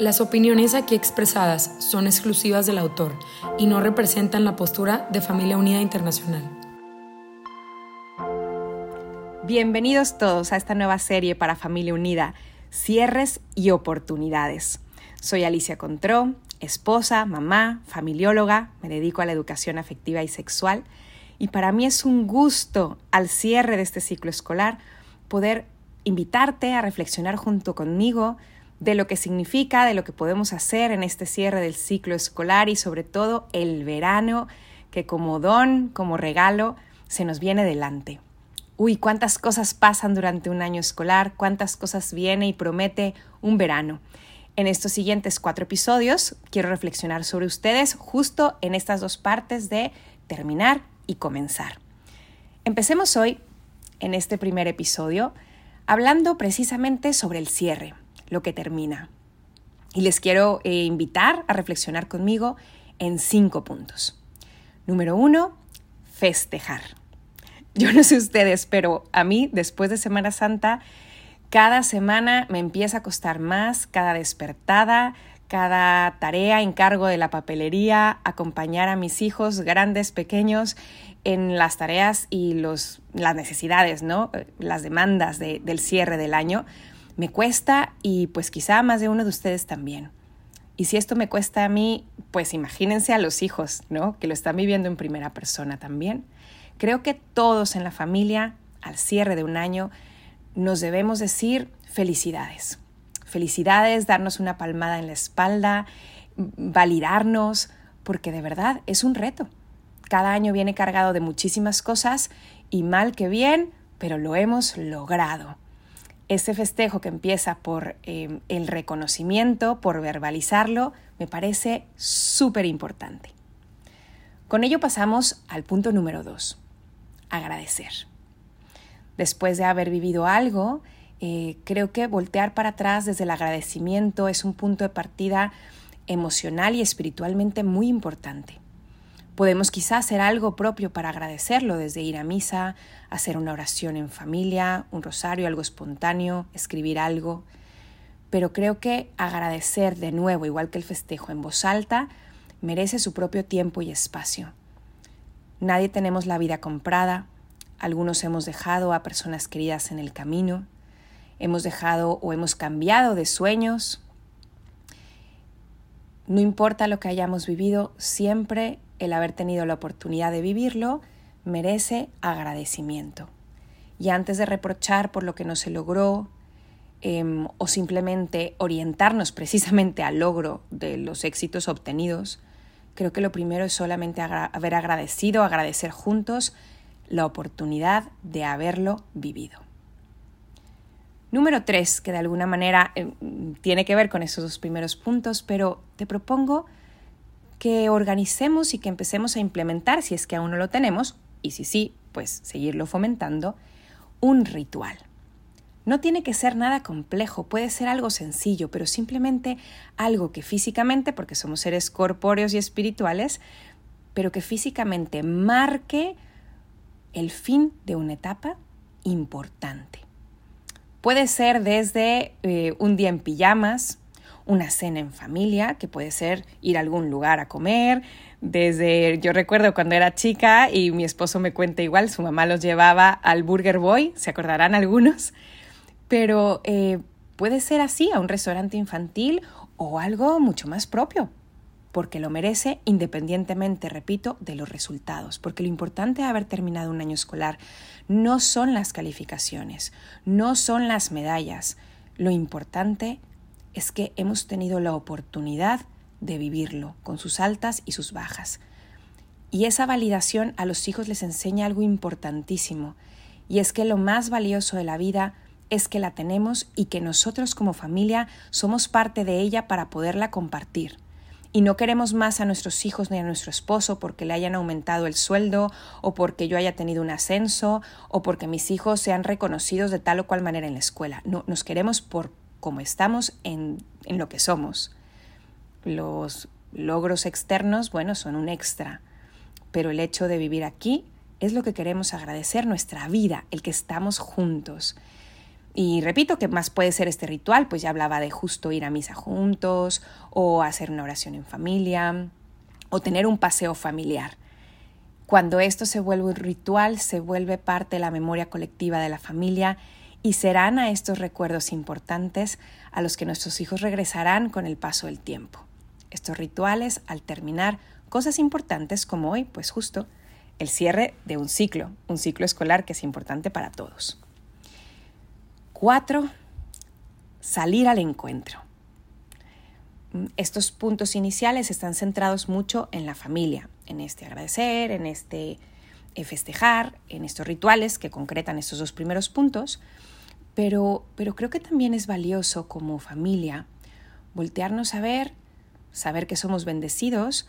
Las opiniones aquí expresadas son exclusivas del autor y no representan la postura de Familia Unida Internacional. Bienvenidos todos a esta nueva serie para Familia Unida, Cierres y Oportunidades. Soy Alicia Contró, esposa, mamá, familióloga, me dedico a la educación afectiva y sexual y para mí es un gusto al cierre de este ciclo escolar poder invitarte a reflexionar junto conmigo de lo que significa, de lo que podemos hacer en este cierre del ciclo escolar y sobre todo el verano que como don, como regalo, se nos viene delante. Uy, cuántas cosas pasan durante un año escolar, cuántas cosas viene y promete un verano. En estos siguientes cuatro episodios quiero reflexionar sobre ustedes justo en estas dos partes de terminar y comenzar. Empecemos hoy, en este primer episodio, hablando precisamente sobre el cierre, lo que termina. Y les quiero eh, invitar a reflexionar conmigo en cinco puntos. Número uno, festejar. Yo no sé ustedes, pero a mí, después de Semana Santa, cada semana me empieza a costar más, cada despertada, cada tarea, encargo de la papelería, acompañar a mis hijos, grandes, pequeños, en las tareas y los, las necesidades, ¿no? las demandas del cierre del año. Me cuesta y pues quizá más de uno de ustedes también. Y si esto me cuesta a mí, pues imagínense a los hijos, ¿no? Que lo están viviendo en primera persona también. Creo que todos en la familia, al cierre de un año, nos debemos decir felicidades. Felicidades, darnos una palmada en la espalda, validarnos, porque de verdad es un reto. Cada año viene cargado de muchísimas cosas y mal que bien, pero lo hemos logrado. Ese festejo que empieza por eh, el reconocimiento, por verbalizarlo, me parece súper importante. Con ello pasamos al punto número dos, agradecer después de haber vivido algo, eh, creo que voltear para atrás desde el agradecimiento es un punto de partida emocional y espiritualmente muy importante. Podemos quizás hacer algo propio para agradecerlo, desde ir a misa, hacer una oración en familia, un rosario, algo espontáneo, escribir algo. Pero creo que agradecer de nuevo, igual que el festejo en voz alta, merece su propio tiempo y espacio. Nadie tenemos la vida comprada, algunos hemos dejado a personas queridas en el camino, hemos dejado o hemos cambiado de sueños. No importa lo que hayamos vivido, siempre el haber tenido la oportunidad de vivirlo merece agradecimiento. Y antes de reprochar por lo que no se logró em, o simplemente orientarnos precisamente al logro de los éxitos obtenidos, creo que lo primero es solamente haber agradecido, agradecer juntos la oportunidad de haberlo vivido. Número tres, que de alguna manera eh, tiene que ver con esos dos primeros puntos, pero te propongo que organicemos y que empecemos a implementar, si es que aún no lo tenemos, y si sí, pues seguirlo fomentando, un ritual. No tiene que ser nada complejo, puede ser algo sencillo, pero simplemente algo que físicamente, porque somos seres corpóreos y espirituales, pero que físicamente marque el fin de una etapa importante. Puede ser desde eh, un día en pijamas, una cena en familia, que puede ser ir a algún lugar a comer, desde, yo recuerdo cuando era chica y mi esposo me cuenta igual, su mamá los llevaba al Burger Boy, se acordarán algunos, pero eh, puede ser así, a un restaurante infantil o algo mucho más propio, porque lo merece independientemente, repito, de los resultados, porque lo importante de haber terminado un año escolar no son las calificaciones, no son las medallas, lo importante es que hemos tenido la oportunidad de vivirlo con sus altas y sus bajas. Y esa validación a los hijos les enseña algo importantísimo, y es que lo más valioso de la vida es que la tenemos y que nosotros como familia somos parte de ella para poderla compartir y no queremos más a nuestros hijos ni a nuestro esposo porque le hayan aumentado el sueldo o porque yo haya tenido un ascenso o porque mis hijos sean reconocidos de tal o cual manera en la escuela. No, nos queremos por como estamos en, en lo que somos. Los logros externos, bueno, son un extra, pero el hecho de vivir aquí es lo que queremos agradecer, nuestra vida, el que estamos juntos. Y repito, ¿qué más puede ser este ritual? Pues ya hablaba de justo ir a misa juntos, o hacer una oración en familia, o tener un paseo familiar. Cuando esto se vuelve un ritual, se vuelve parte de la memoria colectiva de la familia y serán a estos recuerdos importantes a los que nuestros hijos regresarán con el paso del tiempo. Estos rituales, al terminar, cosas importantes como hoy, pues justo, el cierre de un ciclo, un ciclo escolar que es importante para todos. Cuatro, salir al encuentro. Estos puntos iniciales están centrados mucho en la familia, en este agradecer, en este festejar, en estos rituales que concretan estos dos primeros puntos, pero, pero creo que también es valioso como familia voltearnos a ver, saber que somos bendecidos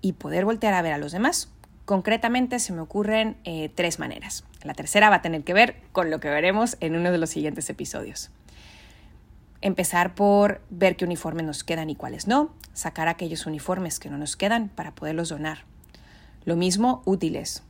y poder voltear a ver a los demás. Concretamente se me ocurren eh, tres maneras. La tercera va a tener que ver con lo que veremos en uno de los siguientes episodios. Empezar por ver qué uniformes nos quedan y cuáles no, sacar aquellos uniformes que no nos quedan para poderlos donar. Lo mismo útiles,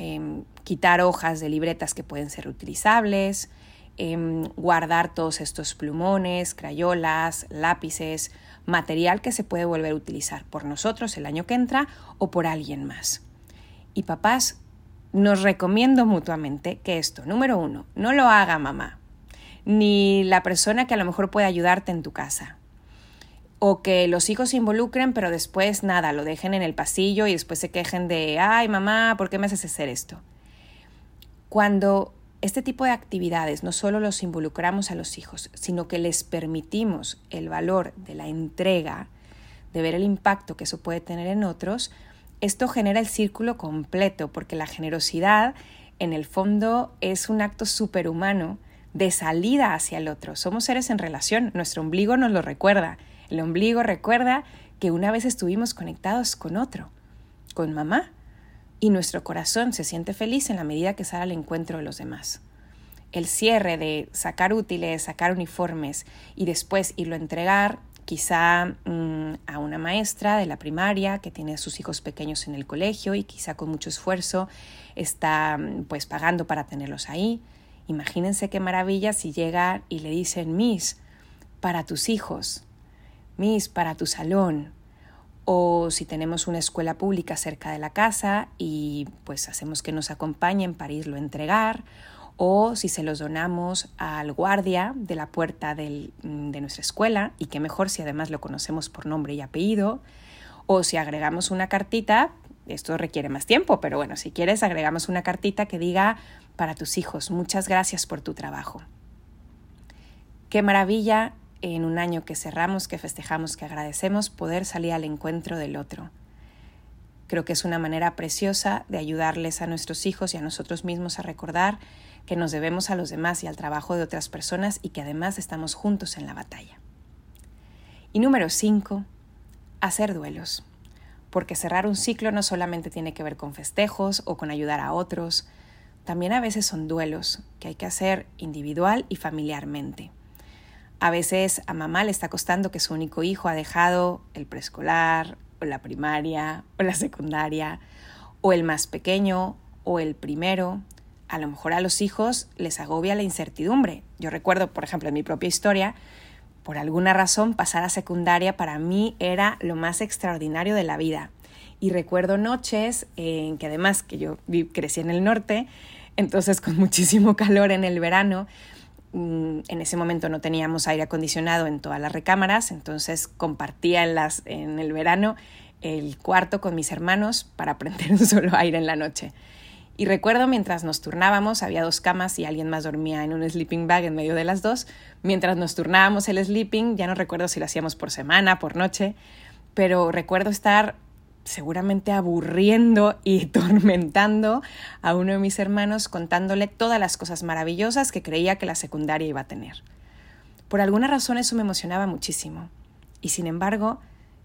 em, quitar hojas de libretas que pueden ser utilizables, em, guardar todos estos plumones, crayolas, lápices, material que se puede volver a utilizar por nosotros el año que entra o por alguien más. Y papás, nos recomiendo mutuamente que esto, número uno, no lo haga mamá, ni la persona que a lo mejor puede ayudarte en tu casa. O que los hijos se involucren, pero después nada, lo dejen en el pasillo y después se quejen de, ay mamá, ¿por qué me haces hacer esto? Cuando este tipo de actividades no solo los involucramos a los hijos, sino que les permitimos el valor de la entrega, de ver el impacto que eso puede tener en otros, esto genera el círculo completo, porque la generosidad en el fondo es un acto superhumano de salida hacia el otro. Somos seres en relación, nuestro ombligo nos lo recuerda. El ombligo recuerda que una vez estuvimos conectados con otro, con mamá, y nuestro corazón se siente feliz en la medida que sale al encuentro de los demás. El cierre de sacar útiles, sacar uniformes y después irlo a entregar quizá mm, a una maestra de la primaria que tiene a sus hijos pequeños en el colegio y quizá con mucho esfuerzo está mm, pues pagando para tenerlos ahí. Imagínense qué maravilla si llega y le dicen Miss para tus hijos, Para tu salón, o si tenemos una escuela pública cerca de la casa y pues hacemos que nos acompañen para irlo a entregar, o si se los donamos al guardia de la puerta mm, de nuestra escuela, y qué mejor si además lo conocemos por nombre y apellido, o si agregamos una cartita, esto requiere más tiempo, pero bueno, si quieres agregamos una cartita que diga para tus hijos, muchas gracias por tu trabajo. Qué maravilla en un año que cerramos, que festejamos, que agradecemos, poder salir al encuentro del otro. Creo que es una manera preciosa de ayudarles a nuestros hijos y a nosotros mismos a recordar que nos debemos a los demás y al trabajo de otras personas y que además estamos juntos en la batalla. Y número 5, hacer duelos. Porque cerrar un ciclo no solamente tiene que ver con festejos o con ayudar a otros, también a veces son duelos que hay que hacer individual y familiarmente. A veces a mamá le está costando que su único hijo ha dejado el preescolar o la primaria o la secundaria o el más pequeño o el primero a lo mejor a los hijos les agobia la incertidumbre. Yo recuerdo, por ejemplo, en mi propia historia, por alguna razón pasar a secundaria para mí era lo más extraordinario de la vida. Y recuerdo noches en que además que yo crecí en el norte, entonces con muchísimo calor en el verano, en ese momento no teníamos aire acondicionado en todas las recámaras, entonces compartía en, las, en el verano el cuarto con mis hermanos para prender un solo aire en la noche. Y recuerdo mientras nos turnábamos, había dos camas y alguien más dormía en un sleeping bag en medio de las dos. Mientras nos turnábamos el sleeping, ya no recuerdo si lo hacíamos por semana, por noche, pero recuerdo estar seguramente aburriendo y tormentando a uno de mis hermanos contándole todas las cosas maravillosas que creía que la secundaria iba a tener. Por alguna razón eso me emocionaba muchísimo. Y sin embargo,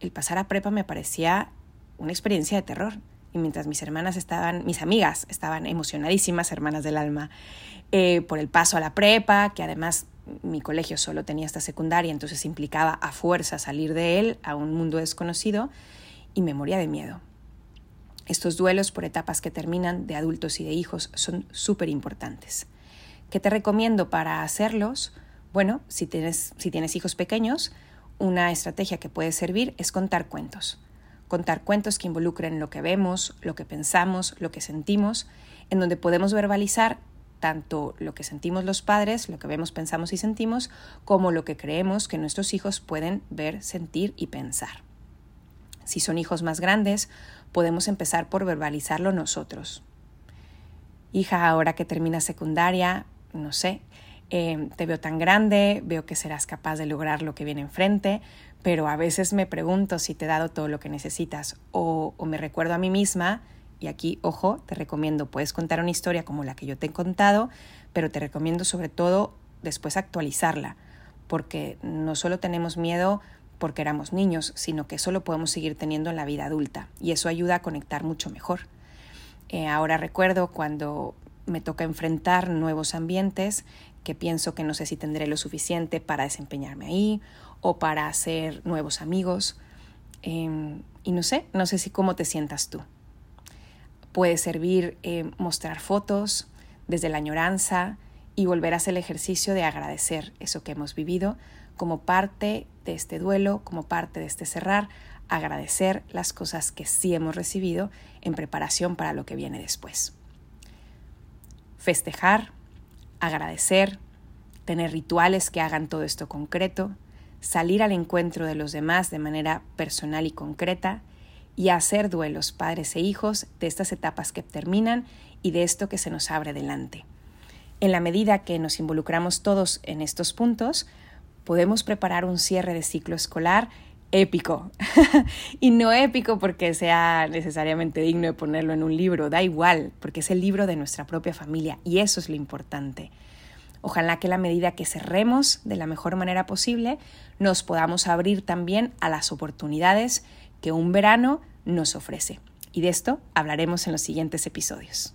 el pasar a prepa me parecía una experiencia de terror. Y mientras mis hermanas estaban, mis amigas estaban emocionadísimas, hermanas del alma, eh, por el paso a la prepa, que además mi colegio solo tenía esta secundaria, entonces implicaba a fuerza salir de él a un mundo desconocido, y me moría de miedo. Estos duelos por etapas que terminan de adultos y de hijos son súper importantes. ¿Qué te recomiendo para hacerlos? Bueno, si tienes, si tienes hijos pequeños, una estrategia que puede servir es contar cuentos. Contar cuentos que involucren lo que vemos, lo que pensamos, lo que sentimos, en donde podemos verbalizar tanto lo que sentimos los padres, lo que vemos, pensamos y sentimos, como lo que creemos que nuestros hijos pueden ver, sentir y pensar. Si son hijos más grandes, podemos empezar por verbalizarlo nosotros. Hija, ahora que termina secundaria, no sé, Em, te veo tan grande, veo que serás capaz de lograr lo que viene enfrente, pero a veces me pregunto si te he dado todo lo que necesitas o, o me recuerdo a mí misma, y aquí, ojo, te recomiendo, puedes contar una historia como la que yo te he contado, pero te recomiendo sobre todo después actualizarla, porque no solo tenemos miedo porque éramos niños, sino que eso lo podemos seguir teniendo en la vida adulta y eso ayuda a conectar mucho mejor. Eh, ahora recuerdo cuando me toca enfrentar nuevos ambientes que pienso que no sé si tendré lo suficiente para desempeñarme ahí o para hacer nuevos amigos. Em, y no sé, no sé si cómo te sientas tú. Puede servir eh, mostrar fotos desde la añoranza y volver el ejercicio de agradecer eso que hemos vivido como parte de este duelo, como parte de este cerrar, agradecer las cosas que sí hemos recibido en preparación para lo que viene después. Festejar agradecer, tener rituales que hagan todo esto concreto, salir al encuentro de los demás de manera personal y concreta y hacer duelos padres e hijos de estas etapas que terminan y de esto que se nos abre delante. En la medida que nos involucramos todos en estos puntos, podemos preparar un cierre de ciclo escolar épico. y no épico porque sea necesariamente digno de ponerlo en un libro, da igual, porque es el libro de nuestra propia familia y eso es lo importante. Ojalá que la medida que cerremos de la mejor manera posible, nos podamos abrir también a las oportunidades que un verano nos ofrece. Y de esto hablaremos en los siguientes episodios.